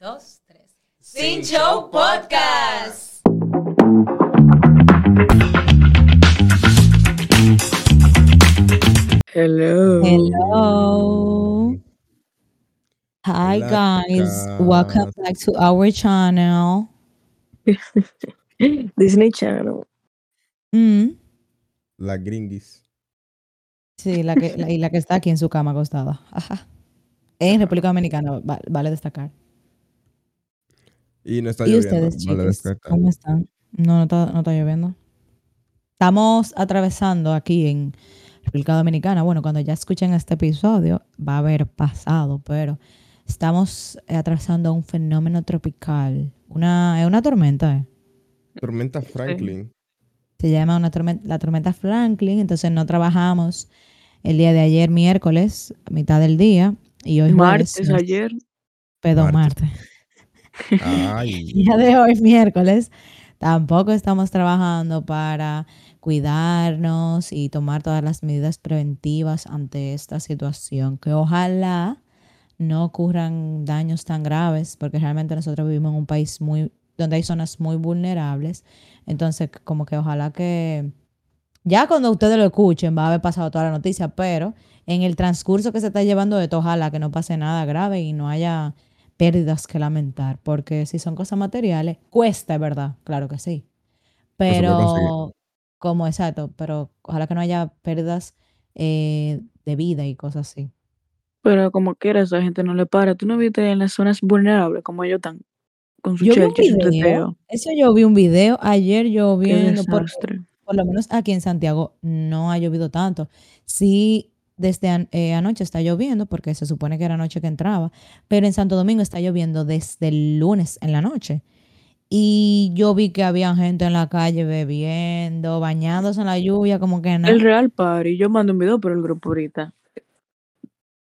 dos, tres. Sin Show Podcast. Hello. Hello. Hi Hola, guys, welcome back to our channel. Disney Channel. Mm, La gringuis. sí, la que, la- y la que está aquí en su cama acostada. Ajá. En República Dominicana, va- vale destacar. Y no está ¿Y lloviendo. ustedes, chicos? ¿Cómo están? No, no está, no está lloviendo. Estamos atravesando aquí en República Dominicana. Bueno, cuando ya escuchen este episodio, va a haber pasado, pero estamos eh, atravesando un fenómeno tropical. Una, es una tormenta, ¿eh? Tormenta Franklin. Se llama una tormenta, la tormenta Franklin, entonces no trabajamos el día de ayer, miércoles, a mitad del día, y hoy jueves, Martes no- ayer. perdón, Martes. martes. Ay. Día de hoy, miércoles, tampoco estamos trabajando para cuidarnos y tomar todas las medidas preventivas ante esta situación, que ojalá no ocurran daños tan graves, porque realmente nosotros vivimos en un país muy donde hay zonas muy vulnerables, entonces como que ojalá que ya cuando ustedes lo escuchen va a haber pasado toda la noticia, pero en el transcurso que se está llevando esto, ojalá que no pase nada grave y no haya pérdidas que lamentar, porque si son cosas materiales, cuesta, es verdad, claro que sí. Pero, como exacto, pero ojalá que no haya pérdidas eh, de vida y cosas así. Pero como quiera, esa gente no le para. ¿Tú no viste en las zonas vulnerables como ellos están? Con su Yo vi un chelcha y su video, teteo. eso yo vi un video ayer lloviendo, por, por lo menos aquí en Santiago no ha llovido tanto. Sí, desde an- eh, anoche está lloviendo, porque se supone que era anoche que entraba, pero en Santo Domingo está lloviendo desde el lunes en la noche. Y yo vi que había gente en la calle bebiendo, bañándose en la lluvia, como que no. El Real Party. Yo mando un video por el grupo ahorita.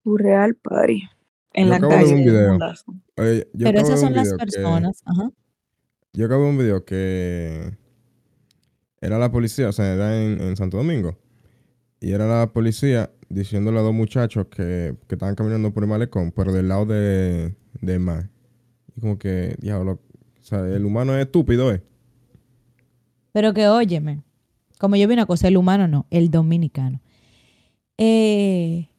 Tu Real Party. En Yo la acabo de ver calle. un video. Oye, yo Pero acabo de esas son las video que- personas. Ajá. yo acabo de un video que era la policía, o sea, era en, en Santo Domingo. Y era la policía diciéndole a dos muchachos que, que estaban caminando por el malecón, pero del lado de, del mar. Y como que, diablo, el humano es estúpido, ¿eh? Pero que óyeme, como yo vi una cosa, el humano no, el dominicano. Eh,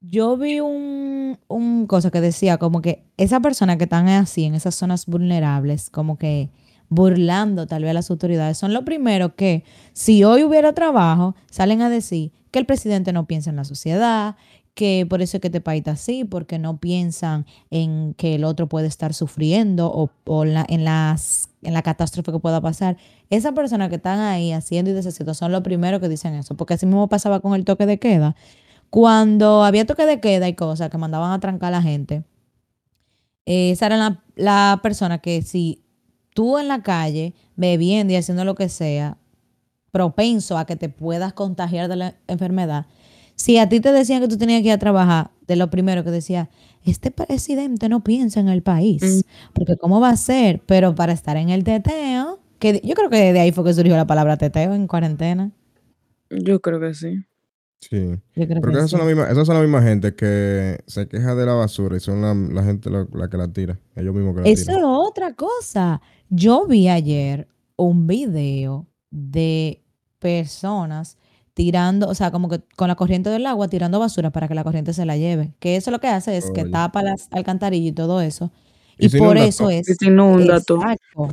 yo vi un, un cosa que decía como que esa persona que están así en esas zonas vulnerables, como que burlando tal vez a las autoridades, son lo primero que si hoy hubiera trabajo, salen a decir que el presidente no piensa en la sociedad, que por eso es que este país está así, porque no piensan en que el otro puede estar sufriendo o, la- en, en la catástrofe que pueda pasar. Esas personas que están ahí haciendo y deshaciendo son los primeros que dicen eso, porque así mismo pasaba con el toque de queda. Cuando había toque de queda y cosas que mandaban a trancar a la gente, eh, esa era la, la persona que si tú en la calle, bebiendo y haciendo lo que sea, propenso a que te puedas contagiar de la enfermedad, si a ti te decían que tú tenías que ir a trabajar, de lo primero que decía, este presidente no piensa en el país, porque ¿cómo va a ser? Pero para estar en el teteo, que yo creo que de ahí fue que surgió la palabra teteo en cuarentena. Yo creo que sí. Sí. Yo creo Porque que esas son, sí. la misma, esas son la misma gente que se queja de la basura y son la, la gente la, la que la tira. Ellos mismos que la Eso tiran. es otra cosa. Yo vi ayer un video de personas tirando, o sea, como que con la corriente del agua tirando basura para que la corriente se la lleve. Que eso lo que hace es que tapa las alcantarillas y todo eso. Y por eso todo. es. Y se inunda. Exacto.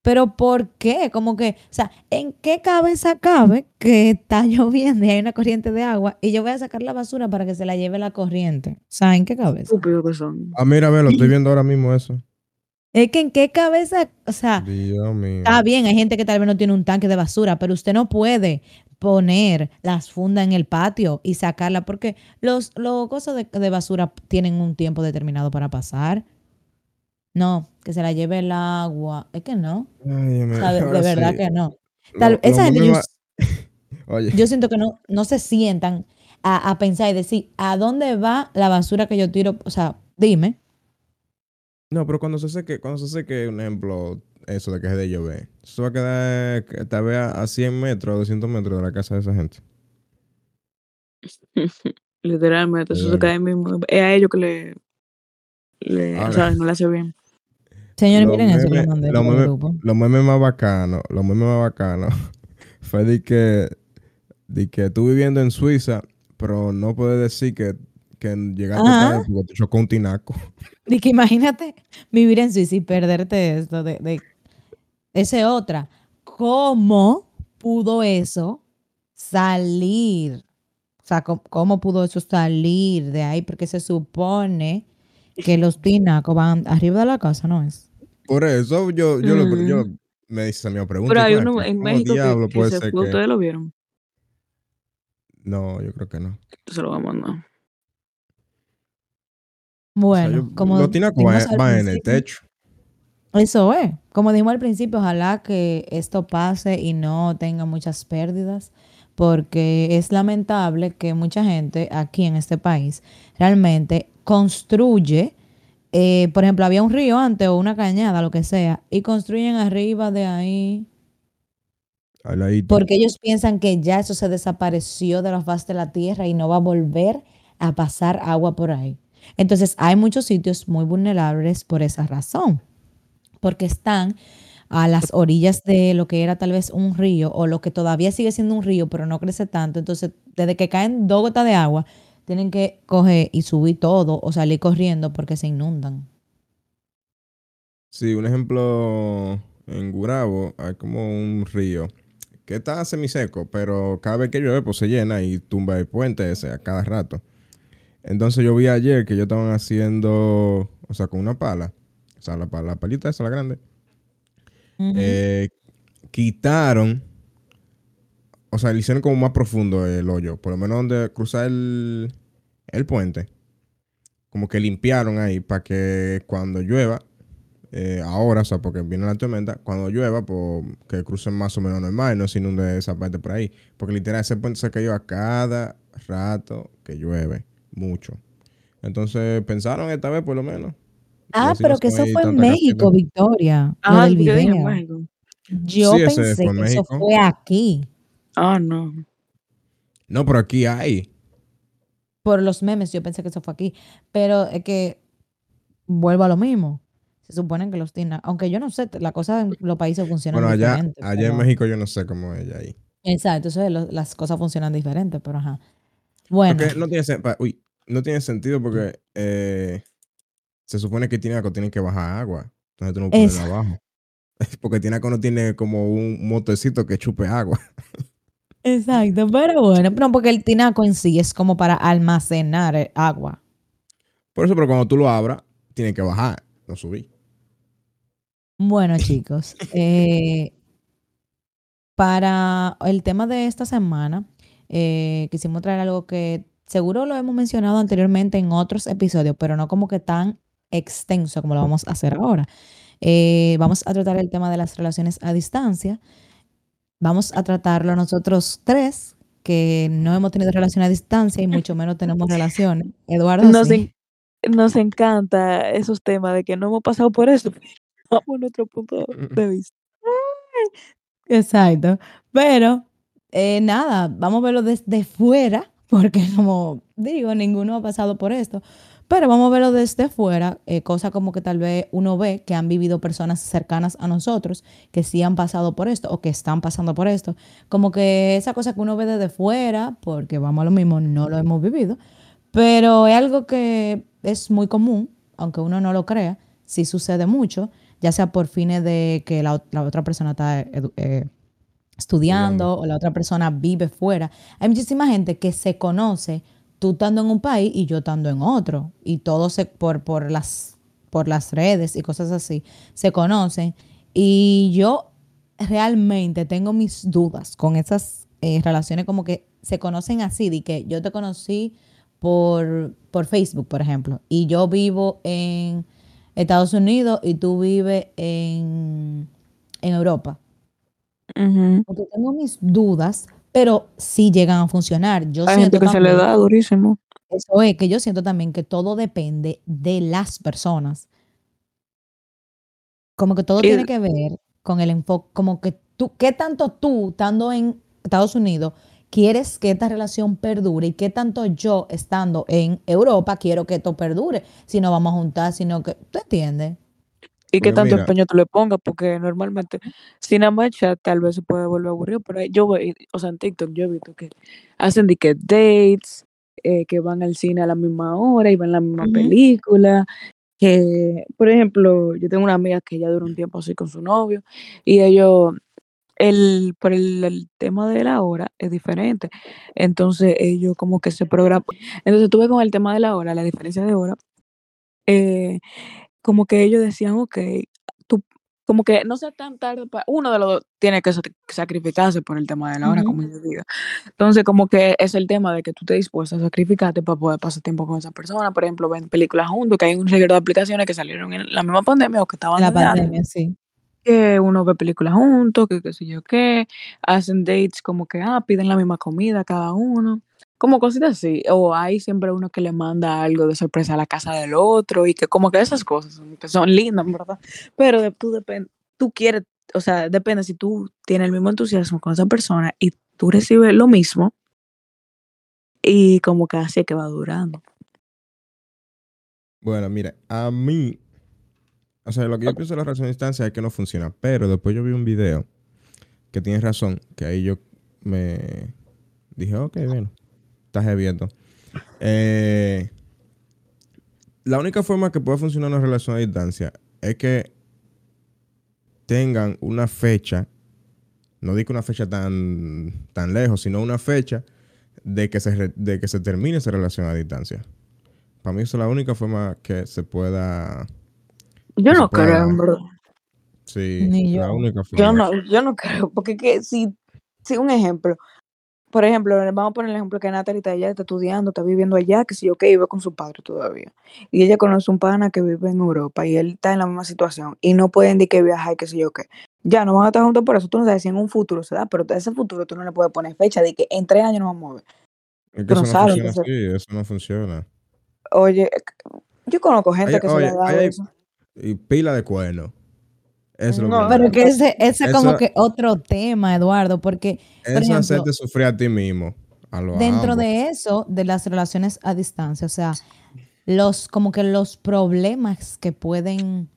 Pero ¿por qué? Como que, o sea, ¿en qué cabeza cabe que está lloviendo y hay una corriente de agua y yo voy a sacar la basura para que se la lleve la corriente? O sea, ¿en qué cabeza? Estúpidos que son. Ah, mira, ve, lo estoy viendo ahora mismo eso. Es que en qué cabeza, o sea, Dios mío. Está bien, hay gente que tal vez no tiene un tanque de basura, pero usted no puede poner las fundas en el patio y sacarla porque los, los cosas de, de basura tienen un tiempo determinado para pasar. No, que se la lleve el agua. Es que no. Ay, O sea, de, verdad sí. que no. Tal- lo esa gente yo, va- Oye, yo siento que no, no se sientan a, a pensar y decir, ¿a dónde va la basura que yo tiro? O sea, dime. No, pero cuando se seque, cuando se seque, un ejemplo, eso de que es de llover, eso va a quedar que tal vez a a 100 metros, 200 metros de la casa de esa gente. Literalmente, eso se cae mismo. Es a ellos que le le, Ahora. ¿sabes? No le hace bien. Señores, miren eso que memes- le mandé los memes- grupo. Los memes más bacanos, los memes más bacanos, fue de que, de que tú viviendo en Suiza, pero no puedes decir que, que llegaste tarde porque te chocó un tinaco. Y que imagínate vivir en Suiza y perderte esto de, de ese otra. ¿Cómo pudo eso salir? O sea, ¿cómo, cómo pudo eso salir de ahí? Porque se supone que los tinacos van arriba de la casa, ¿no es? Por eso yo, yo, lo- yo me hice mi pregunta. Pero hay ¿cómo- uno en México que, diablo que puede se ser fue, que- ustedes lo vieron. No, yo creo que no. Se lo voy a mandar. Bueno, O sea, yo- como los tinacos dijimos van, al van en el techo. Eso es. Como dijimos al principio, ojalá que esto pase y no tenga muchas pérdidas, porque es lamentable que mucha gente aquí en este país realmente construye, eh, por ejemplo, había un río antes o una cañada, lo que sea, y construyen arriba de ahí, porque ellos piensan que ya eso se desapareció de la faz de la tierra y no va a volver a pasar agua por ahí. Entonces, hay muchos sitios muy vulnerables por esa razón porque están a las orillas de lo que era tal vez un río o lo que todavía sigue siendo un río, pero no crece tanto. Entonces, desde que caen dos gotas de agua, tienen que coger y subir todo o salir corriendo porque se inundan. Sí, un ejemplo, en Gurabo hay como un río que está semiseco, pero cada vez que llueve pues se llena y tumba el puente ese a cada rato. Entonces yo vi ayer que ellos estaban haciendo, o sea, con una pala, o sea, la, pala- la palita esa, la grande, eh, quitaron, o sea, le hicieron como más profundo el hoyo, por lo menos donde cruzar el, el puente. Como que limpiaron ahí para que cuando llueva, eh, ahora, o sea, porque viene la tormenta, cuando llueva, pues que crucen más o menos normal y no se inunde esa parte por ahí. Porque literal, ese puente se cayó a cada rato que llueve, mucho. Entonces pensaron esta vez por lo menos. ah, pero no que eso fue en México, cantidad. Victoria. Ah, yo dije video. México. Yo Sí, pensé que eso fue aquí, Ah, no. No, pero aquí hay. por los memes, yo pensé que eso fue aquí. Pero es que vuelvo a lo mismo. Se supone que los tienen, aunque yo no sé, la cosa en los países funcionan Bueno, allá, diferente. allá en pero- México yo no sé cómo es ahí. Exacto, entonces lo- las cosas funcionan diferente, pero ajá. Bueno, Porque no tiene, sen- pa- uy, no tiene sentido porque eh, se supone que Tinaco tiene que bajar agua. Entonces tú no puedes abajo. Porque Tinaco no tiene como un motecito que chupe agua. exacto, pero bueno, no, porque el tinaco en sí es como para almacenar el agua. Por eso, pero cuando tú lo abras, tiene que bajar, no subir. Bueno, chicos, eh, para el tema de esta semana, eh, quisimos traer algo que seguro lo hemos mencionado anteriormente en otros episodios, pero no como que tan extenso como lo vamos a hacer ahora. Eh, vamos a tratar el tema de las relaciones a distancia. Vamos a tratarlo nosotros tres, que no hemos tenido relación a distancia y mucho menos tenemos relaciones. Eduardo, Nos, sí. en- nos encanta esos temas de que no hemos pasado por eso. Vamos a nuestro punto de vista. Exacto. Pero eh, nada, vamos a verlo desde fuera, porque como digo, ninguno ha pasado por esto. Pero vamos a verlo desde fuera, eh, cosa como que tal vez uno ve que han vivido personas cercanas a nosotros que sí han pasado por esto o que están pasando por esto. Como que esa cosa que uno ve desde fuera, porque vamos a lo mismo, no lo hemos vivido, pero es algo que es muy común, aunque uno no lo crea, sí sucede mucho, ya sea por fines de que la, ot- la otra persona está eh, estudiando o la otra persona vive fuera. Hay muchísima gente que se conoce tú estando en un país y yo estando en otro. Y todos se, por, por, las, por las redes y cosas así se conocen. Y yo realmente tengo mis dudas con esas eh, relaciones como que se conocen así, de que yo te conocí por, por Facebook, por ejemplo, y yo vivo en Estados Unidos y tú vives en, en Europa. Ujú. Porque tengo mis dudas, pero sí llegan a funcionar. Yo Hay gente que se le da durísimo. eso es que yo siento también que todo depende de las personas. Como que todo Y- tiene que ver con el enfoque, como que tú, ¿qué tanto tú, estando en Estados Unidos, quieres que esta relación perdure y qué tanto yo estando en Europa quiero que esto perdure. Si no vamos a juntar, sino que, ¿tú entiendes? Y qué tanto mira, empeño tú le pongas, porque normalmente, sin nada más chat, tal vez se puede volver aburrido, pero yo voy, o sea, en TikTok yo he visto que hacen de que dates, eh, que van al cine a la misma hora y ven la misma película, que, por ejemplo, yo tengo una amiga que ya duró un tiempo así con su novio, y ellos, el, por el, el tema de la hora es diferente, entonces ellos como que se programan, entonces tuve con el tema de la hora, la diferencia de hora, eh, como que ellos decían, ok, tú, como que no sea tan tarde, pa- uno de los dos tiene que sac- sacrificarse por el tema de la hora, como yo digo. Entonces, como que es el tema de que tú te dispuestas a sacrificarte para poder pasar tiempo con esa persona. Por ejemplo, ven películas juntos, que hay un reguero de aplicaciones que salieron en la misma pandemia o que estaban La desde antes, pandemia, sí. que uno ve películas juntos, que qué sé yo qué, hacen dates como que, ah, piden la misma comida cada uno. Como cositas así, o hay siempre uno que le manda algo de sorpresa a la casa del otro y que como que esas cosas son, que son lindas, ¿verdad? Pero de- tú depende, tú quieres, o sea, depende si tú tienes el mismo entusiasmo con esa persona y tú recibes lo mismo y como que así es que va durando. Bueno, mira, a mí, o sea, lo que yo pienso de la relación a distancia es que no funciona, pero después yo vi un video que tienes razón, que ahí yo me dije, ok, bueno, estás viendo. Eh, la única forma que puede funcionar una relación a distancia es que tengan una fecha, no digo una fecha tan, tan lejos, sino una fecha de que, se re- de que se termine esa relación a distancia. Para mí esa es la única forma que se pueda... Yo no creo, pueda- verdad. Sí, Ni la yo. única forma. Yo no, yo no creo, porque que si, si un ejemplo, por ejemplo, vamos a poner el ejemplo que Natalie está allá, está estudiando, está viviendo allá, que si yo que vive con su padre todavía. Y ella conoce un pana que vive en Europa y él está en la misma situación y no pueden ni que viajar, que si yo qué. Ya no van a estar juntos por eso, tú no sabes si en un futuro se da, pero a ese futuro tú no le puedes poner fecha de que en tres años nos vamos a ver. Es que tú no eso no sabes, funciona entonces- así, eso no funciona. Oye, yo conozco gente que se le ha dado ay, ay, eso. Y pila de cuernos. Eso es lo No, que Pero que ese, ese es como Eso- que otro tema, Eduardo, porque por Eso es ejemplo, hacerte sufrir a ti mismo. A lo dentro ambos. de eso, de las relaciones a distancia, o sea, los, como que los problemas que pueden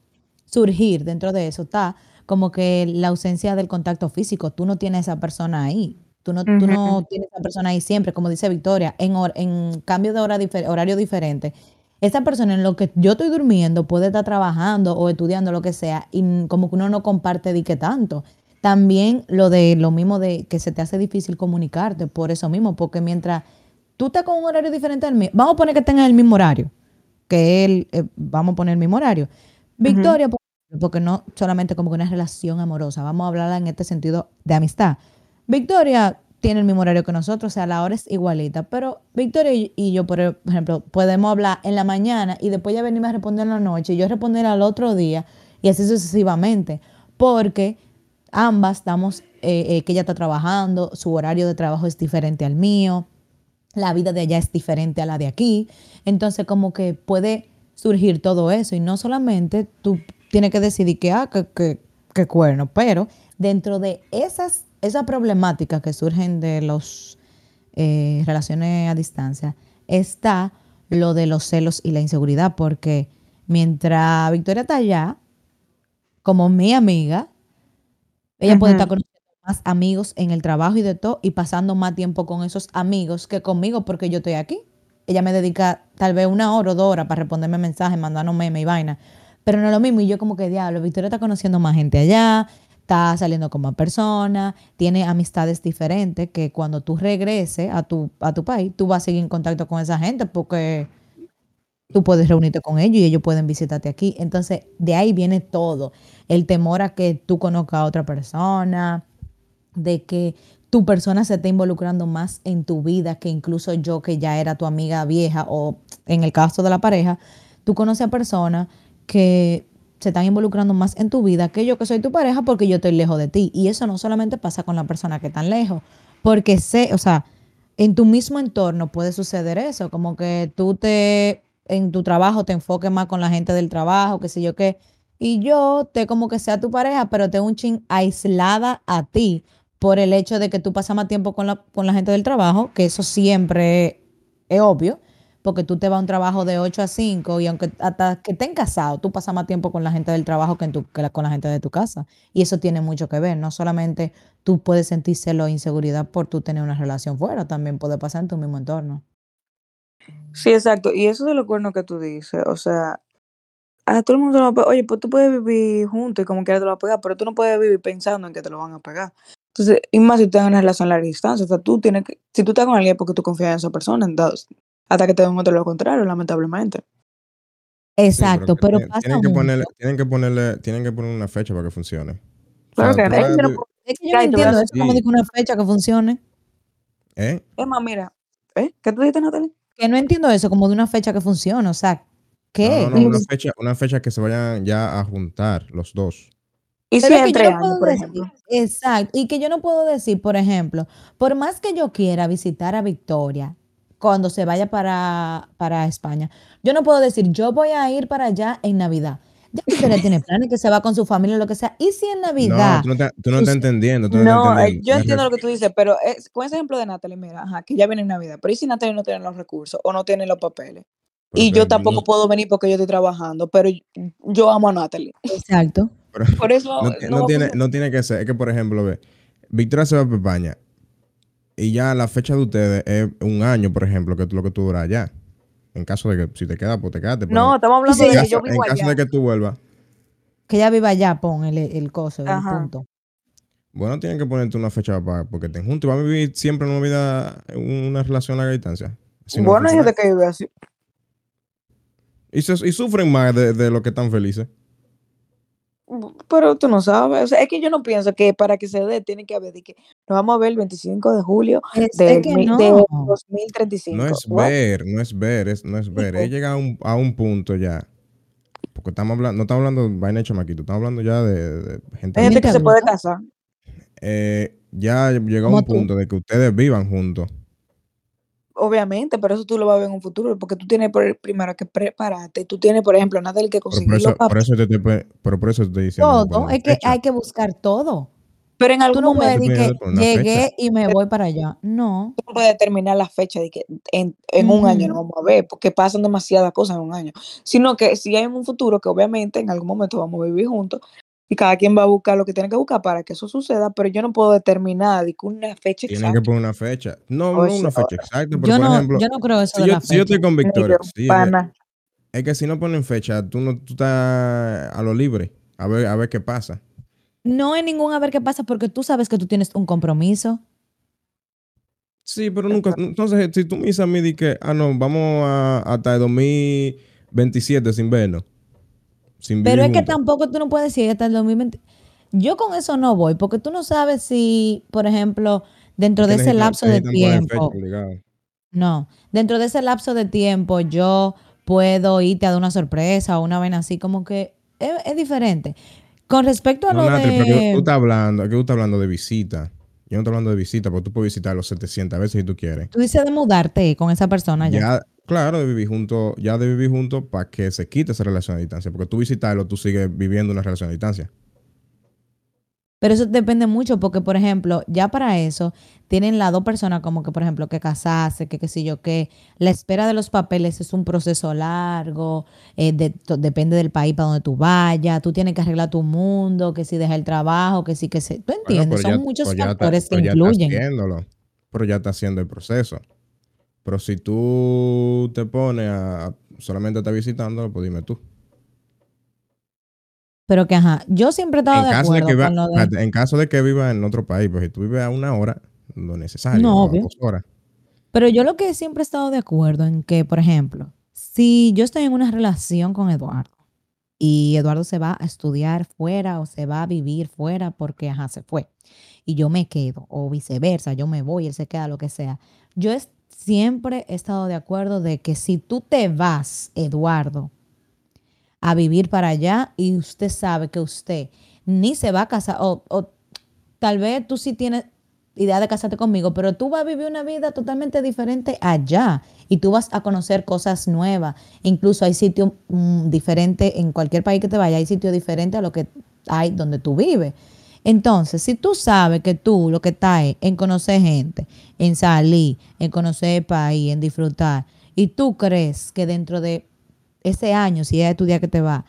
surgir dentro de eso está como que la ausencia del contacto físico. Tú no tienes a esa persona ahí. Tú no, tú no tienes a esa persona ahí siempre, como dice Victoria, en, hor- en cambio de hora difer- horario diferente. Esa persona en lo que yo estoy durmiendo puede estar trabajando o estudiando, lo que sea, y como que uno no comparte de qué tanto. También lo de lo mismo de que se te hace difícil comunicarte por eso mismo, porque mientras tú estás con un horario diferente al mío, vamos a poner que tengas el mismo horario, que él, eh, vamos a poner el mismo horario. Victoria, porque no solamente como que una relación amorosa, vamos a hablarla en este sentido de amistad. Victoria tiene el mismo horario que nosotros, o sea, la hora es igualita, pero Victoria y yo, por ejemplo, podemos hablar en la mañana y después ya venirme a responder en la noche y yo responder al otro día y así sucesivamente, porque ambas estamos, eh, eh, que ella está trabajando, su horario de trabajo es diferente al mío, la vida de allá es diferente a la de aquí. Entonces, como que puede surgir todo eso. Y no solamente tú tienes que decidir que, ah, que, que, que cuerno, pero dentro de esas, esas problemáticas que surgen de las relaciones a distancia, está lo de los celos y la inseguridad, porque mientras Victoria está allá, como mi amiga, ella puede estar conociendo más amigos en el trabajo y de todo, y pasando más tiempo con esos amigos que conmigo porque yo estoy aquí. Ella me dedica tal vez una hora o dos horas para responderme mensajes, mandarnos memes y vaina. Pero no es lo mismo. Y yo como que, diablo, Victoria está conociendo más gente allá, está saliendo con más personas, tiene amistades diferentes que cuando tú regreses a tu, a tu país, tú vas a seguir en contacto con esa gente porque tú puedes reunirte con ellos y ellos pueden visitarte aquí. Entonces, de ahí viene todo. El temor a que tú conozcas a otra persona, de que tu persona se esté involucrando más en tu vida que incluso yo que ya era tu amiga vieja o en el caso de la pareja, tú conoces a personas que se están involucrando más en tu vida que yo que soy tu pareja porque yo estoy lejos de ti. Y eso no solamente pasa con la persona que está lejos, porque sé, o sea, en tu mismo entorno puede suceder eso, como que tú te, en tu trabajo te enfoques más con la gente del trabajo, qué sé yo qué, y yo te como que sea tu pareja, pero te un chin aislada a ti, por el hecho de que tú pasas más tiempo con la, con la gente del trabajo, que eso siempre es obvio, porque tú te vas a un trabajo de 8 a 5 y aunque hasta que estén casados, tú pasas más tiempo con la gente del trabajo que, con la gente de tu casa. Y eso tiene mucho que ver. No solamente tú puedes sentir celo e inseguridad por tú tener una relación fuera, también puede pasar en tu mismo entorno. Sí, exacto. Y eso de los cuernos que tú dices, o sea, a todo el mundo lo va Oye, pues tú puedes vivir juntos y como quieras te lo va a pegar, pero tú no puedes vivir pensando en que te lo van a pegar. Entonces, y más si tú tienes una relación a larga distancia, o sea, tú tienes que, si tú estás con alguien porque tú confías en esa persona, entonces, hasta que te demuestre lo contrario, lamentablemente. Exacto, pero tienen- pasa tienen que ponerle, tienen que ponerle, tienen que poner una fecha para que funcione. O Claro sea, que es que yo no Es que yo entiendo eso, como de una fecha que funcione. ¿eh? Es más, mira, ¿eh? ¿Qué tú dijiste, Natalie? Que no entiendo eso, como de una fecha que funcione. O sea, ¿qué? No, no, no, una fecha, una fecha que se vayan ya a juntar los dos. Y si Pero entre yo no años, puedo por decir, ejemplo. exacto, y que yo no puedo decir, por ejemplo, por más que yo quiera visitar a Victoria cuando se vaya para, para España, yo no puedo decir, yo voy a ir para allá en Navidad. Ya Victoria tiene planes que se va con su familia o lo que sea. Y si en Navidad, No, tú no, estás- tú no sus- estás entendiendo. Tú no, No, estás eh, entendiendo. yo entiendo lo que tú dices, pero es- con ese ejemplo de Natalie, mira, ajá, que ya viene en Navidad, pero ¿y si Natalie no tiene los recursos o no tiene los papeles? y yo tampoco no- puedo venir porque yo estoy trabajando, pero yo, amo a Natalie. exacto. pero Por eso no, no, a tiene, no tiene que ser. Es que, por ejemplo, ve, Victoria se va para España y ya la fecha de ustedes es un año, por ejemplo, que tú- lo que tú duras allá. En caso de que si te quedas, pues te quedaste. No, estamos hablando sí, de en que caso, yo en vivo caso allá. de que tú vuelvas, Que ella viva allá, pon el, el coso, el punto. bueno, tienen que ponerte una fecha para porque estén juntos y van a vivir siempre una vida, una relación a larga distancia. No bueno, hay gente que vive así. y, se- y sufren más de, de lo que están felices. Pero tú no sabes. O sea, es que yo no pienso que para que se dé tiene que haber de que nos vamos a ver el 25 de julio Es, de, es que mi- no. de 2035. No es What? ver, no es ver, es, no es ver. Es llegar a un, a un punto ya. Porque estamos hablando, no estamos hablando de vaina de chamaquito, estamos hablando ya de, de gente. Que se puede casar. Eh, ya llegó a un tú. punto de que ustedes vivan juntos. Obviamente, pero eso tú lo vas a ver en un futuro, porque tú tienes por- primero que prepararte. Tú tienes, por ejemplo, Natalie, que Pero por conseguir eso, los por eso te, te pe- pero por eso te estoy diciendo. que Todo, pongan es que fecha. hay que buscar todo. Pero en algún no momento llegué fecha. y me voy para allá. No. tú no puedes determinar la fecha de que en, en un año Ujú. nos vamos a ver, porque pasan demasiadas cosas en un año. Sino que si hay un futuro que obviamente en algún momento vamos a vivir juntos y cada quien va a buscar lo que tiene que buscar para que eso suceda, pero yo no puedo determinar de que una fecha Tienen que exacta. poner una fecha. No, O no sea, una fecha exacta, pero Yo por no, ejemplo, yo no creo eso si de yo, la si yo fecha. estoy con Victoria, sí, es que si no ponen fecha, tú no tú estás a lo libre. A ver, a ver qué pasa. No hay ningún a ver qué pasa porque tú sabes que tú tienes un compromiso. Sí, pero nunca. Entonces, si tú me dices a mí de que, ah, no, vamos a, hasta el 2027 sin vernos. Sin Pero es que tampoco tú no puedes decir hasta el 2020. Yo con eso no voy porque tú no sabes si, por ejemplo, dentro de ese lapso de tiempo, no, dentro de ese lapso de tiempo yo puedo irte a dar una sorpresa o una vaina así como que es, es diferente. Con respecto a No, lo Nati, pero de... tú estás hablando, que tú estás hablando de visita. Yo no estoy hablando de visita, porque tú puedes visitar los 700 veces si tú quieres. Tú dices de mudarte con esa persona ya. Ya, claro, de vivir juntos, ya de vivir juntos para que se quite esa relación a distancia. Porque tú visitarlo, tú sigues viviendo una relación a distancia. Pero eso depende mucho porque, por ejemplo, ya para eso tienen las dos personas como que, por ejemplo, que casarse, que qué sé yo qué. La espera de los papeles es un proceso largo, eh, de- depende del país para donde tú vayas, tú tienes que arreglar tu mundo, que si deja el trabajo, que sí, que se... ¿Tú entiendes? Son ya- muchos ya está- factores que ya incluyen. haciéndolo. Pero ya está haciendo el proceso. Pero si tú te pones a a solamente estar visitándolo, pues dime tú. Pero que, ajá, yo siempre he estado En de caso de, acuerdo que con lo de... espérate, en caso de que viva en otro país, pues si tú vives a una hora, lo necesario, No, obvio. dos horas. Pero yo lo que siempre he estado de acuerdo en que, por ejemplo, si yo estoy en una relación con Eduardo y Eduardo se va a estudiar fuera o se va a vivir fuera porque, ajá, se fue y yo me quedo o viceversa, yo me voy, él se queda, lo que sea. Yo es- siempre he estado de acuerdo de que si tú te vas, Eduardo, a vivir para allá y usted sabe que usted ni se va a casar o, o tal vez tú sí tienes idea de casarte conmigo, pero tú vas a vivir una vida totalmente diferente allá y tú vas a conocer cosas nuevas. Incluso hay sitios mm, diferentes en cualquier país que te vaya, hay sitios diferentes a lo que hay donde tú vives. Entonces, si tú sabes que tú lo que estás es en conocer gente, en salir, en conocer el país, en disfrutar, y tú crees que dentro de ese año, si es tu día que te va,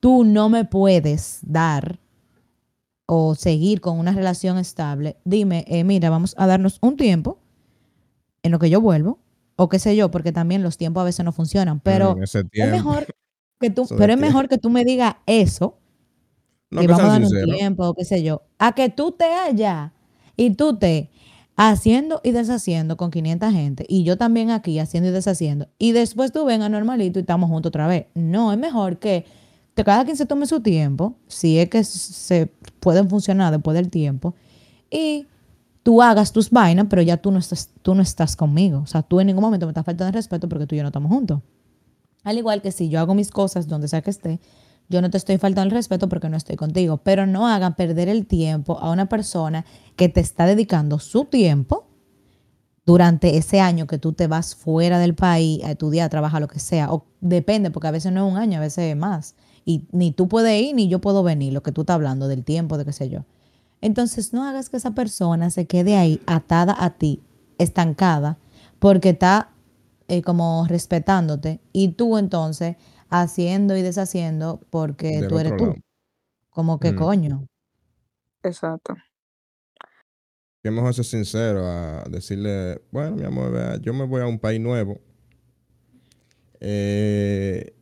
tú no me puedes dar o seguir con una relación estable, dime, eh, mira, vamos a darnos un tiempo en lo que yo vuelvo, o qué sé yo, porque también los tiempos a veces no funcionan, pero es mejor que tú, Eso pero es mejor que tú me digas eso, No, que que vamos a dar un tiempo, o qué sé yo, a que tú te allá y tú te haciendo y deshaciendo con 500 gente y yo también aquí haciendo y deshaciendo y después tú vengas normalito y estamos juntos otra vez. No, es mejor que cada quien se tome su tiempo, si es que se pueden funcionar después del tiempo y tú hagas tus vainas, pero ya tú no estás, tú no estás conmigo. O sea, tú en ningún momento me estás faltando el respeto porque tú y yo no estamos juntos. Al igual que si yo hago mis cosas donde sea que esté, yo no te estoy faltando el respeto porque no estoy contigo. Pero no hagan perder el tiempo a una persona que te está dedicando su tiempo durante ese año que tú te vas fuera del país a estudiar, a trabajar, lo que sea. O depende, porque a veces no es un año, a veces es más. Y ni tú puedes ir ni yo puedo venir, lo que tú estás hablando del tiempo, de qué sé yo. Entonces no hagas que esa persona se quede ahí atada a ti, estancada, porque está eh, como respetándote y tú entonces haciendo y deshaciendo porque Del tú eres tú. lado. Como que Mm. coño. Exacto. Es mejor ser sincero a decirle, bueno, mi amor, vea, yo me voy a un país nuevo. Eh,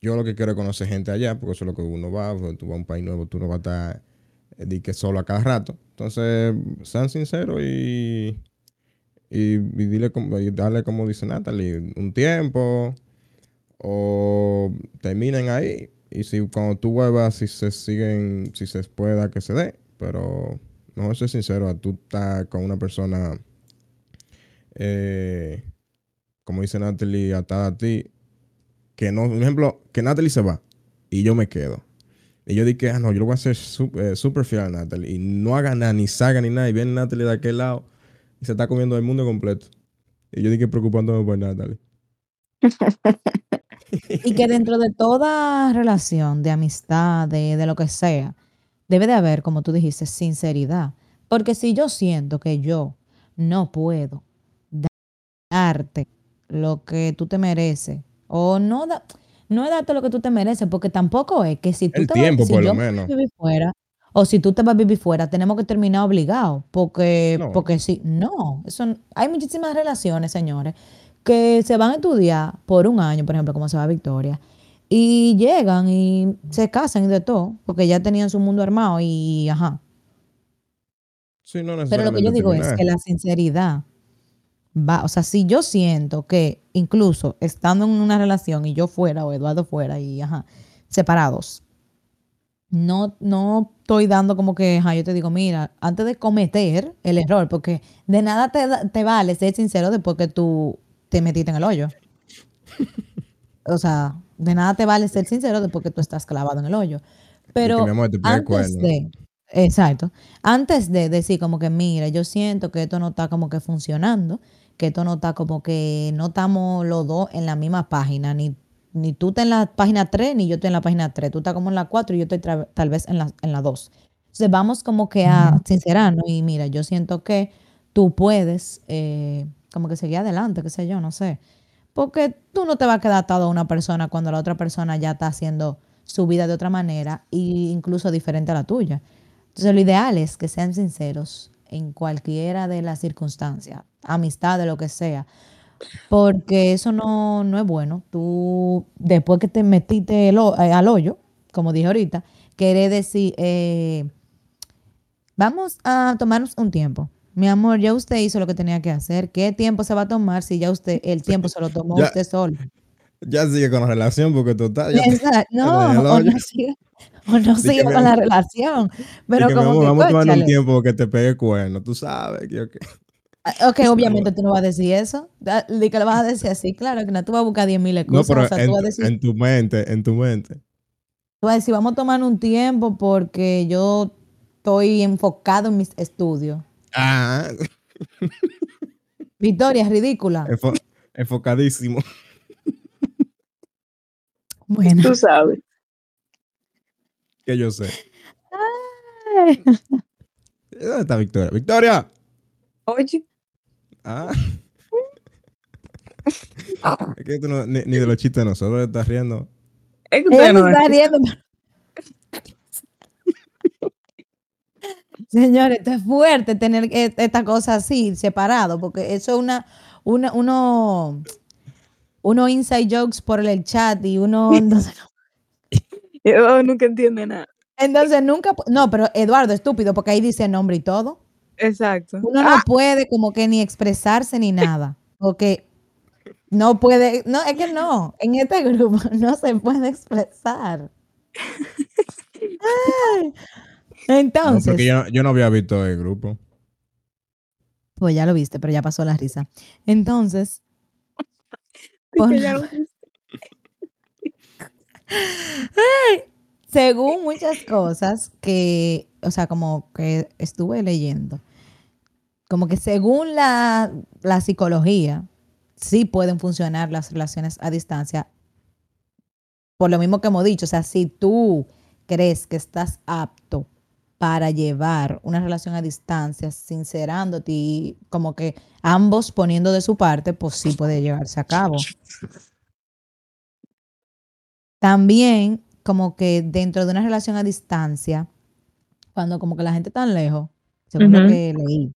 yo lo que quiero es conocer gente allá, porque eso es lo que uno va, porque tú vas a un país nuevo, tú no vas a estar eh, di que solo a cada rato. Entonces, sean sinceros y, y, y dile como, y darle, como dice Natalie, un tiempo o terminen ahí. Y si cuando tú vuelvas, si se siguen, si se pueda que se dé, pero mejor ser sincero, a tú estás con una persona, eh, como dice Natalie, atada a ti, que no, por ejemplo, que Natalie se va y yo me quedo. Y yo dije, ah, no, yo lo voy a hacer súper super fiel a Natalie. Y no haga nada, ni saga, ni nada. Y viene Natalie de aquel lado y se está comiendo el mundo completo. Y yo dije, preocupándome por Natalie. Y que dentro de toda relación, de amistad, de, de lo que sea, debe de haber, como tú dijiste, sinceridad. Porque si yo siento que yo no puedo darte lo que tú te mereces, o no, da- no es darte lo que tú te mereces, porque tampoco es que si tú El te vas- tiempo, si por lo yo me voy a menos. vivir fuera, o si tú te vas a vivir fuera, tenemos que terminar obligados, porque, No. porque si, no, eso, hay muchísimas relaciones, señores, que se van a estudiar por un año, por ejemplo, como se va Victoria, y llegan y se casan y de todo, porque ya tenían su mundo armado y ajá. Sí, no Pero lo que yo digo es que la sinceridad va, o sea, si yo siento que incluso estando en una relación y yo fuera o Eduardo fuera y ajá, separados, no, no estoy dando como que, ajá, yo te digo, mira, antes de cometer el error, porque de nada te, te vale ser sincero después que tú te metiste en el hoyo. O sea, de nada te vale ser sincero después que tú estás clavado en el hoyo. Pero antes de, exacto, antes de decir como que, mira, yo siento que esto no está como que funcionando, que esto no está como que no estamos los dos en la misma página, ni, ni tú estás en la página 3, ni yo estoy en la página 3, tú estás como en la 4 y yo estoy tal vez en la, en la 2. Entonces vamos como que a sincerarnos y mira, yo siento que tú puedes eh, como que seguir adelante, qué sé yo, no sé. Porque tú no te vas a quedar atado a una persona cuando la otra persona ya está haciendo su vida de otra manera e incluso diferente a la tuya. Entonces lo ideal es que sean sinceros en cualquiera de las circunstancias, amistad, de lo que sea, porque eso no, no es bueno. Tú, después que te metiste eh, al hoyo, como dije ahorita, querés decir, eh, vamos a tomarnos un tiempo. Mi amor, ya usted hizo lo que tenía que hacer. ¿Qué tiempo se va a tomar si ya usted, el tiempo se lo tomó Ya. usted solo? Ya sigue con la relación porque total. Ya Exacto. No, o no o no que con mi la relación. Pero como amor, que, vamos a tomar un tiempo que te pegue cuerno. Tú sabes que ok. Ah, Ok, obviamente tú no vas a decir eso. Di que le vas a decir así, claro, que no, tú vas a buscar 10 mil No, excusas. pero o sea, en, tú vas a tu- decir, en tu mente, en tu mente. tú vas a decir, vamos a tomar un tiempo porque yo estoy enfocado en mis estudios. Ah, Victoria, es ridícula. enfo- enfocadísimo. Bueno. Tú sabes. Que yo sé. Ay, ¿Dónde está Victoria? ¡Victoria! Oye, Ah. es que tú no, ni, ni de los chistes de nosotros estás riendo. es que ustedes Él no está riendo. Señores, esto es fuerte tener e- esta cosa así, separado, porque eso es una, una, uno, uno inside jokes por el chat y uno, entonces, Yo nunca entiende nada. entonces nunca, no, pero Eduardo, estúpido, porque ahí dice nombre y todo. Exacto. Uno no puede como que ni expresarse ni nada, porque no puede, no, es que no, en este grupo no se puede expresar. Ay. No, Entonces, porque yo, yo no había visto el grupo. pues ya lo viste, pero ya pasó la risa. Entonces, Por- según muchas cosas que, o sea, como que estuve leyendo, como que según la, la psicología, sí pueden funcionar las relaciones a distancia. Por lo mismo que hemos dicho, o sea, si tú crees que estás apto para llevar una relación a distancia, sincerándote y como que ambos poniendo de su parte, pues sí puede llevarse a cabo. También como que dentro de una relación a distancia, cuando como que la gente está lejos, según lo que leí,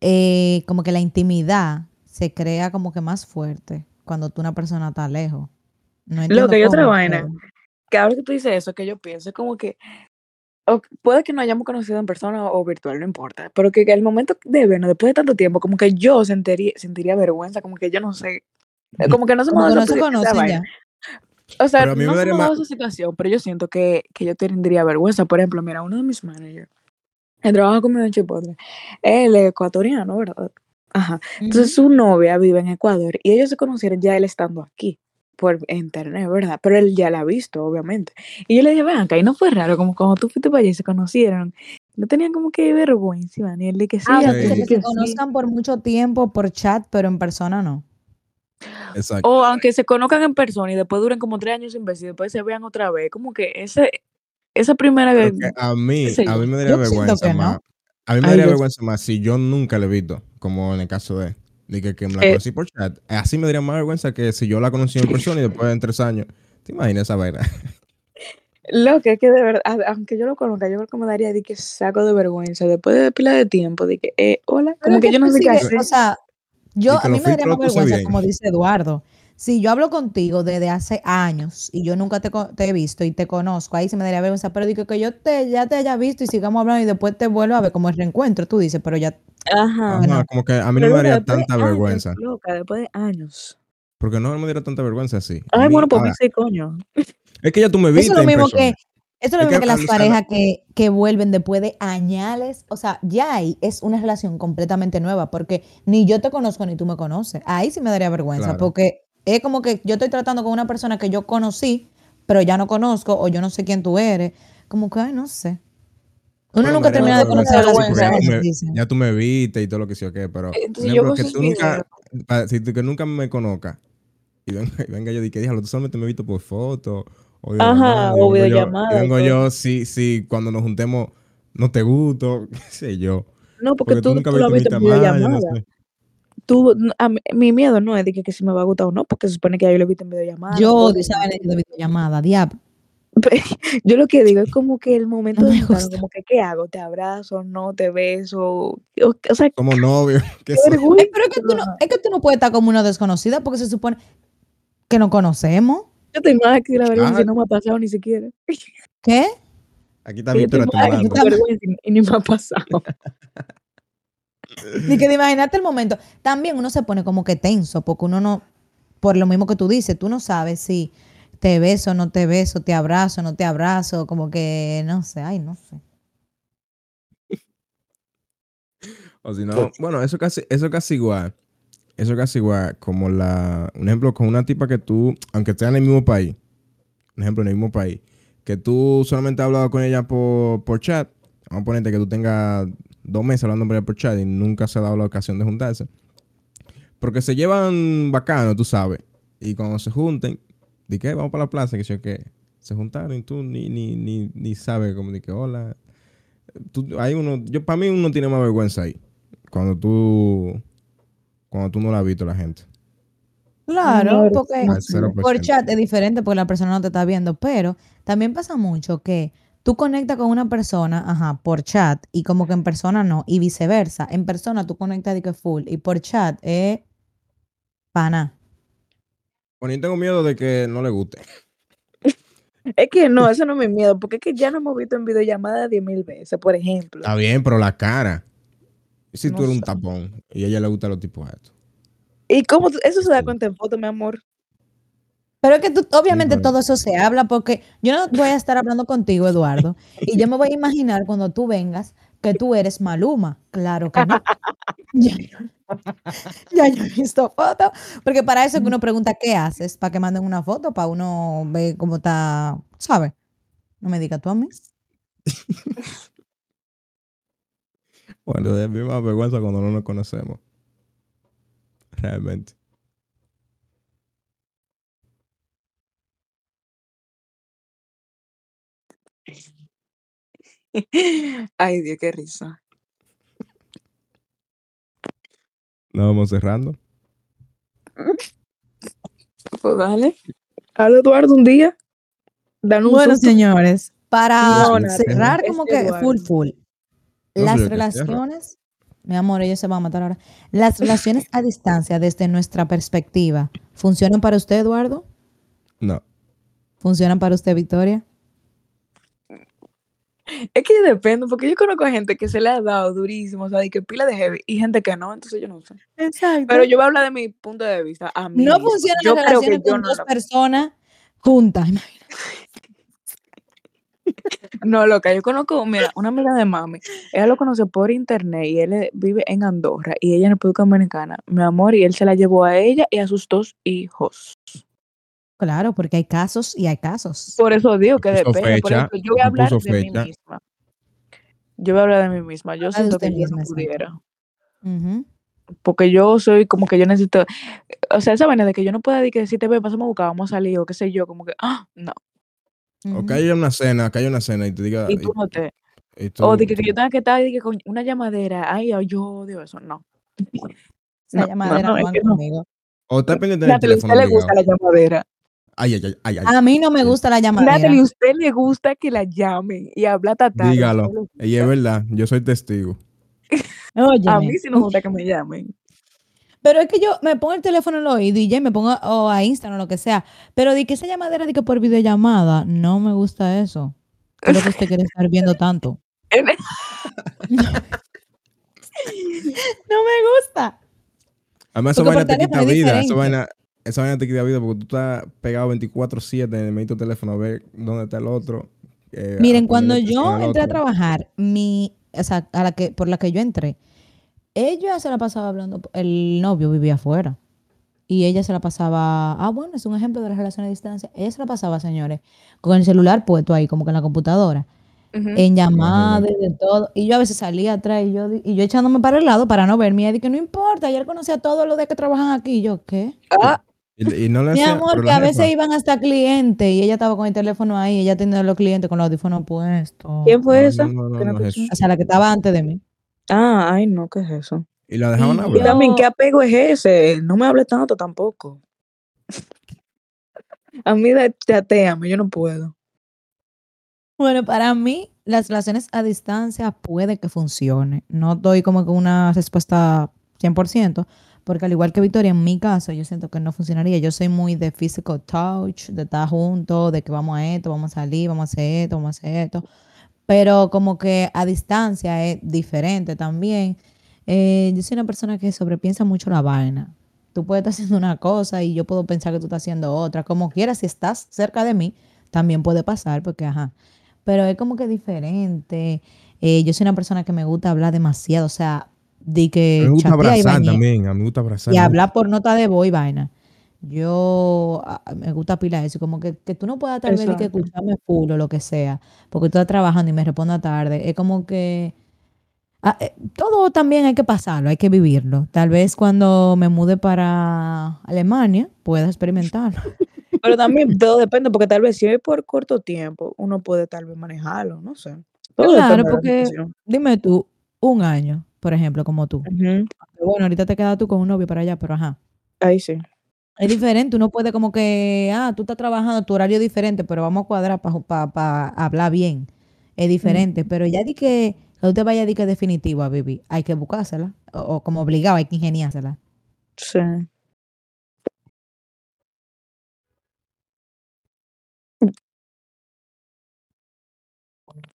eh, como que la intimidad se crea como que más fuerte cuando tú una persona está lejos. No entiendo que hay otra vaina. Que ahora que tú dices eso, que yo pienso es como que o- puede que no hayamos conocido en persona o virtual, no importa, pero que, que el momento de vernos, después de tanto tiempo, como que yo sentiría, sentiría vergüenza, como que yo no sé, eh, como que no dado no se conocen ya. O sea, no dado más- esa situación, pero yo siento que, que yo tendría vergüenza. Por ejemplo, mira, uno de mis managers, él trabaja conmigo en Chipotle, él es ecuatoriano, ¿verdad? Ajá. Entonces su novia vive en Ecuador y ellos se conocieron ya él estando aquí por internet, ¿verdad? Pero él ya la ha visto, obviamente. Y yo le dije, vean, acá, y no fue raro, como cuando tú fuiste para allá y se conocieron, no tenían como que vergüenza, Iván, y él de que sí, Ah, o sea, que se sí. conozcan por mucho tiempo por chat, pero en persona no. Exacto. O aunque se conozcan en persona y después duren como tres años sin verse y después se vean otra vez, como que ese, esa primera vez, a mí, a mí me daría vergüenza no. más. A mí me Ay, daría yo- vergüenza más si yo nunca la he visto, como en el caso de, de que, que me la Eh. conocí por chat. Así me daría más vergüenza que si yo la conocí en persona y después en tres años. ¿Te imaginas esa vaina? Lo que es que de verdad, aunque yo lo conozca, yo creo que me daría de que saco de vergüenza después de pila de tiempo, de que, eh, hola, como es que yo no sé qué hacer. O sea, yo, que a mí me daría más vergüenza, bien. como dice Eduardo. Si yo hablo contigo desde hace años y yo nunca te, te he visto y te conozco, ahí sí me daría vergüenza. Pero digo que yo te, ya te haya visto y sigamos hablando y después te vuelvo a ver como el reencuentro, tú dices, pero ya. Ajá. Como que a mí no me daría de tanta años, vergüenza. Loca, después de años. Porque no me daría tanta vergüenza así. Ay, mí- bueno, pues sí, coño. es que ya tú me viste Eso es lo mismo que, eso es lo Es mismo que las Luciana- parejas que, que vuelven después de añales. O sea, ya ahí es una relación completamente nueva, porque ni yo te conozco ni tú me conoces. Ahí sí me daría vergüenza, Claro. porque es como que yo estoy tratando con una persona que yo conocí, pero ya no conozco, o yo no sé quién tú eres. Como que, ay, no sé. Uno nunca termina de conocer a las vergüenza, ya tú personas, me- dicen. Ya tú me viste y todo lo que sí o qué, pero que tú nunca, si tú que nunca me conozcas y venga, y venga yo y que dígalo, tú solamente me he visto por foto o Ajá, o vengo yo- videollamada vengo yo, si, si cuando nos juntemos no te gusto, qué sé yo. No, porque, Porque tú, tú nunca tú lo has viste visto videollamada. Tú, a mí- mi miedo no es de que, que si me va a gustar o no, porque se supone que ya yo lo he visto en videollamada. Yo odio esa vaina de videollamada, diablo. Yo lo que digo es como que el momento No de como que, ¿qué hago? ¿Te abrazo? ¿No? ¿Te beso? O, o sea, qué sé. vergüenza. Eh, pero es que, tú no, es que tú no puedes estar como una desconocida porque se supone que no conocemos. Yo estoy más aquí, la vergüenza, Ah. no me ha pasado ni siquiera. ¿qué? Aquí está Que Víctor vergüenza y, y ni me ha pasado. Ni que te imaginaste el momento. También uno se pone como que tenso, porque uno no, por lo mismo que tú dices, tú no sabes si te beso, no te beso, te abrazo, no te abrazo, como que no sé, ay, no sé. O si no, bueno, eso casi, eso casi igual. Eso casi igual. Como la, un ejemplo, con una tipa que tú, aunque esté en el mismo país, un ejemplo, en el mismo país, que tú solamente has hablado con ella por, por chat, vamos a ponerte que tú tengas dos meses hablando con ella por chat y nunca se ha dado la ocasión de juntarse. Porque se llevan bacano, tú sabes. Y cuando se junten, di que vamos para la plaza, que yo que se juntaron y tú ni, ni, ni, ni sabes como de que hola. tú- hay uno, yo para mí uno tiene más vergüenza ahí. Cuando tú, cuando tú no la has visto la gente. Claro, No, porque Al 0%. por chat es diferente porque la persona no te está viendo, pero también pasa mucho que tú conectas con una persona, ajá, por chat y como que en persona no, y viceversa. En persona tú conectas de que full y por chat es pana. Bueno, yo tengo miedo de que no le guste. Es que no, eso no es mi miedo, porque es que ya no hemos visto en videollamada 10 mil veces, por ejemplo. Está bien, pero la cara. ¿Y si No tú eres un tapón y a ella le gustan los tipos estos? ¿Y cómo tú- eso se da cuenta en foto, mi amor? Pero es que tú, obviamente todo eso se habla porque yo no voy a estar hablando contigo, Eduardo, y yo me voy a imaginar cuando tú vengas que tú eres Maluma. Claro que no. Ya, yo he visto fotos, porque para eso es que uno pregunta qué haces, para que manden una foto, para uno ver cómo está, ¿sabes? No me digas tú a mí. Bueno, es mi más vergüenza cuando no nos conocemos. Realmente. Ay, Dios, qué risa. Nos vamos cerrando. Pues dale. Habla Eduardo un día. Un Bueno, susto. señores, para No, cerrar es como que Eduardo. full full. No Las relaciones, mi amor, ellos se van a matar ahora. Las relaciones a distancia, desde nuestra perspectiva, ¿funcionan para usted, Eduardo? No. ¿Funcionan para usted, Victoria? Es que depende, porque yo conozco a gente que se le ha dado durísimo, o sea, de que pila de heavy, y gente que no, entonces yo no sé. Exacto. Pero yo voy a hablar de mi punto de vista. A mí no funcionan yo las creo que relaciones yo con no dos personas juntas. No, loca, yo conozco, mira, una amiga de mami, ella lo conoce por internet y él eh, vive en Andorra y ella en República Dominicana, mi amor, y él se la llevó a ella y a sus dos hijos. Claro, porque hay casos y hay casos. Por eso digo que depende. Por ejemplo, yo voy a hablar de mí misma. Yo voy a hablar de mí misma. Yo siento que yo no pudiera. Porque yo soy como que yo necesito. O sea, esa vaina de que yo no pueda decir que si te ve, pasamos a buscar, vamos a salir o qué sé yo, como que, ah, no. O Ujú. que haya una cena, que haya una cena y te diga. Y tú no te. tú- O de que, que yo tenga que estar que con una llamadera. Ay, ay, yo odio eso. No. No, llamadera no, no, es que no. conmigo. O está pendiente del ¿a teléfono. usted le gusta la llamadera? Ay, ay, ay, ay, ay. A mí no me gusta la llamadera. Natalie, ¿a usted le gusta que la llamen y hablar tarde? Dígalo. Y es verdad, yo soy testigo. A mí sí me gusta que me llamen. Pero es que yo me pongo el teléfono en el oído y ya me pongo o a Instagram o lo que sea. Pero de que esa llamadera de que por videollamada, no me gusta eso. Creo que usted quiere estar viendo tanto. No me gusta. Además, Porque vaina te quita vida. Diferente. vaina, esa vaina te quita vida porque tú estás pegado 24-7 en el medio teléfono a ver dónde está el otro. eh, Miren, cuando yo entré a trabajar, mi, o sea, a la que, por la que yo entré, ella se la pasaba hablando, el novio vivía afuera. Y ella se la pasaba, ah, bueno, es un ejemplo de la relación a distancia. Ella se la pasaba, señores, con el celular puesto ahí, como que en la computadora, en llamadas, de todo. Y yo a veces salía atrás y yo, y yo echándome para el lado para no verme. Y dije, no importa, ayer conocí a todos los de que trabajan aquí. Y yo, ¿qué? Ah, Y, y no le Mi amor, que a veces jefa- iban hasta clientes y ella estaba con el teléfono ahí, ella tenía los clientes con los audífonos puestos. ¿quién fue No, esa? no, no, no, ¿Qué no, no te Jesús. suena? O sea, la que estaba antes de mí. Ah, ay, no, ¿qué es eso? Y la dejaban Y Y hablar. yo- también, ¿qué apego es ese? No me hable tanto tampoco. A mí chateame, yo no puedo. Bueno, para mí, las relaciones a distancia puede que funcione. No doy como que una respuesta 100%, porque al igual que Victoria, en mi caso, yo siento que no funcionaría. Yo soy muy de physical touch, de estar juntos, de que vamos a esto, vamos a salir, vamos a hacer esto, vamos a hacer esto. Pero como que a distancia es diferente también. Eh, yo soy una persona que sobrepiensa mucho la vaina. Tú puedes estar haciendo una cosa y yo puedo pensar que tú estás haciendo otra. Como quieras, si estás cerca de mí, también puede pasar, porque ajá. Pero es como que diferente. Eh, yo soy una persona que me gusta hablar demasiado, o sea, de que me gusta y abrazar vaina, también. A mí me gusta abrazar. y hablar por nota de voz y vaina. Yo me gusta pila eso, como que, que tú no puedas tal vez de que escucharme full o lo que sea, porque tú estás trabajando y me responda tarde. Es como que ah, eh, todo también hay que pasarlo, hay que vivirlo. Tal vez cuando me mude para Alemania pueda experimentarlo. Pero también todo depende, porque tal vez si es por corto tiempo, uno puede tal vez manejarlo, no sé. Todo Claro, porque dime tú, un año, por ejemplo, como tú. Bueno, ahorita te quedas tú con un novio para allá, pero ajá. Ahí sí. Es diferente, uno puede como que, ah, tú estás trabajando, tu horario es diferente, pero vamos a cuadrar para hablar bien. Es diferente, pero ya di que, que tú te vayas di que definitivo a vivir, hay que buscársela, o, o como obligado, hay que ingeniársela. Sí.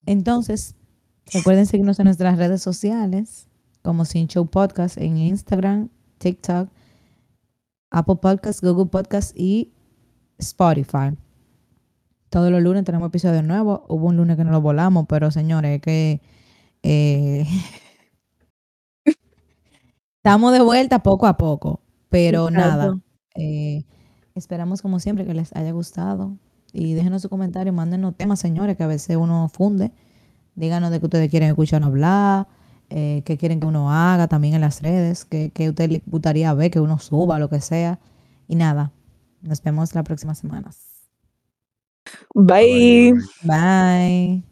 Entonces, recuerden seguirnos en nuestras redes sociales, como Sin Show Podcast, en Instagram, TikTok, Apple Podcasts, Google Podcasts y Spotify. Todos los lunes tenemos episodios nuevos. Hubo un lunes que no lo volamos, pero señores, es que eh, estamos de vuelta poco a poco. Pero nada, eh, esperamos como siempre que les haya gustado. Y déjenos su comentario, mándenos temas, señores, que a veces uno funde. Díganos de qué ustedes quieren escuchar hablar, eh, qué quieren que uno haga también en las redes, qué, qué a ustedes les gustaría ver, que uno suba, lo que sea. Y nada, nos vemos la próxima semana. Bye. Bye. Bye.